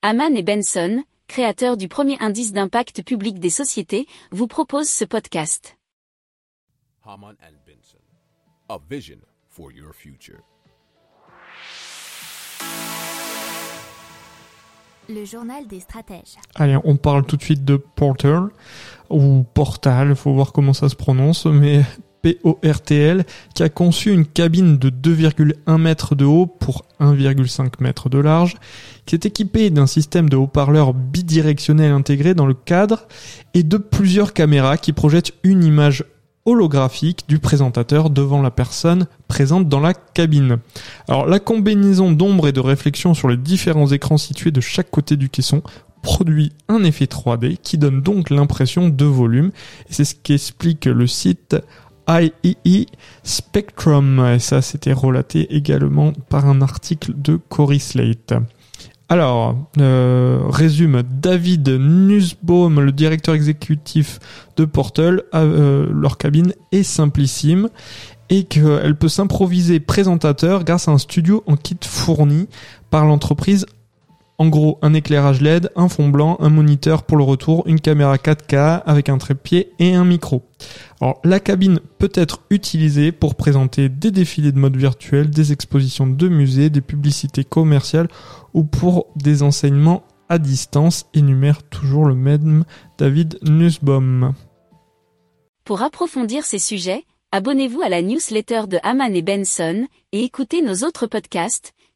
Haman et Benson, créateurs du premier indice d'impact public des sociétés, vous proposent ce podcast. Haman and Benson, a vision for your future. Le journal des stratèges. Allez, on parle tout de suite de Portal, ou Portal, faut voir comment ça se prononce, mais PORTL, qui a conçu une cabine de 2,1 mètres de haut pour 1,5 mètre de large, qui est équipée d'un système de haut-parleurs bidirectionnel intégré dans le cadre et de plusieurs caméras qui projettent une image holographique du présentateur devant la personne présente dans la cabine. Alors la combinaison d'ombre et de réflexion sur les différents écrans situés de chaque côté du caisson produit un effet 3D qui donne donc l'impression de volume et c'est ce qu'explique le site IEE Spectrum et ça c'était relaté également par un article de Cory Slate. Alors, euh, résume David Nussbaum, le directeur exécutif de Portal, euh, leur cabine est simplissime et qu'elle peut s'improviser présentateur grâce à un studio en kit fourni par l'entreprise en gros, un éclairage LED, un fond blanc, un moniteur pour le retour, une caméra 4K avec un trépied et un micro. Alors, la cabine peut être utilisée pour présenter des défilés de mode virtuel, des expositions de musées, des publicités commerciales ou pour des enseignements à distance, énumère toujours le même David Nussbaum. Pour approfondir ces sujets, abonnez-vous à la newsletter de Haman et Benson et écoutez nos autres podcasts